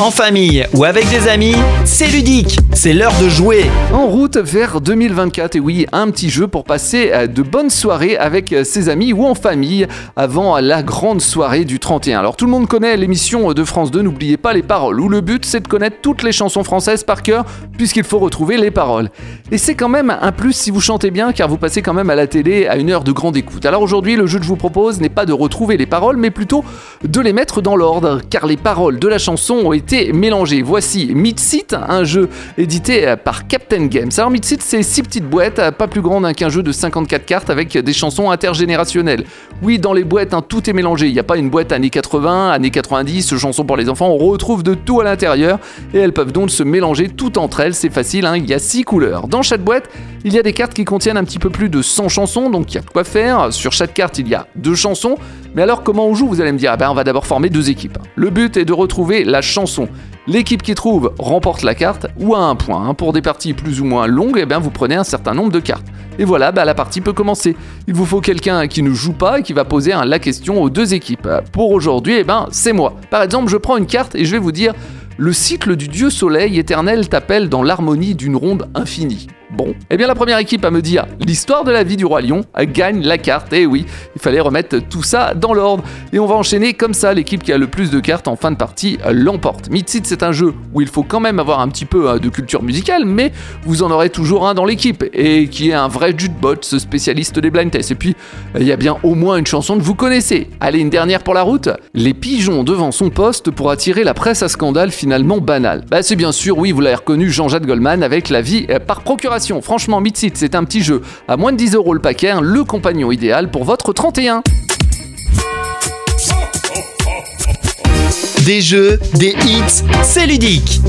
en famille ou avec des amis, c'est ludique, c'est l'heure de jouer. En route vers 2024, et oui, un petit jeu pour passer euh, de bonnes soirées avec euh, ses amis ou en famille avant la grande soirée du 31. Alors tout le monde connaît l'émission de France 2, n'oubliez pas les paroles, où le but c'est de connaître toutes les chansons françaises par cœur, puisqu'il faut retrouver les paroles. Et c'est quand même un plus si vous chantez bien, car vous passez quand même à la télé à une heure de grande écoute. Alors aujourd'hui, le jeu que je vous propose n'est pas de retrouver les paroles, mais plutôt de les mettre dans l'ordre, car les paroles de la chanson ont été mélangées. Voici Midseat, un jeu édité par Captain Games. Alors Midseat, c'est six petites boîtes, pas plus grandes qu'un jeu de 54 cartes avec des chansons intergénérationnelles. Oui, dans les boîtes, hein, tout est mélangé. Il n'y a pas une boîte années 80, années 90, chansons pour les enfants. On retrouve de tout à l'intérieur et elles peuvent donc se mélanger toutes entre elles. C'est facile, hein, il y a six couleurs. Dans chaque boîte, il y a des cartes qui contiennent un petit peu plus de 100 chansons, donc il y a quoi faire. Sur chaque carte, il y a deux chansons. Mais alors, comment on joue Vous allez me dire, eh ben, on va d'abord former deux équipes. Le but est de retrouver la chanson. L'équipe qui trouve remporte la carte ou a un point. Hein. Pour des parties plus ou moins longues, eh bien, vous prenez un certain nombre de cartes. Et voilà, bah, la partie peut commencer. Il vous faut quelqu'un qui ne joue pas et qui va poser la question aux deux équipes. Pour aujourd'hui, eh ben, c'est moi. Par exemple, je prends une carte et je vais vous dire le cycle du dieu soleil éternel t'appelle dans l'harmonie d'une ronde infinie. Bon, eh bien la première équipe à me dire l'histoire de la vie du roi lion gagne la carte. Et eh oui, il fallait remettre tout ça dans l'ordre. Et on va enchaîner comme ça, l'équipe qui a le plus de cartes en fin de partie l'emporte. Midseed c'est un jeu où il faut quand même avoir un petit peu euh, de culture musicale, mais vous en aurez toujours un dans l'équipe, et qui est un vrai jutbot, ce spécialiste des blind tests. Et puis, il y a bien au moins une chanson que vous connaissez. Allez, une dernière pour la route. Les pigeons devant son poste pour attirer la presse à scandale finalement banal. Bah c'est bien sûr, oui, vous l'avez reconnu, Jean-Jacques Goldman avec la vie euh, par procuration Franchement, Midseat, c'est un petit jeu à moins de 10 euros le paquet, hein, le compagnon idéal pour votre 31. Des jeux, des hits, c'est ludique.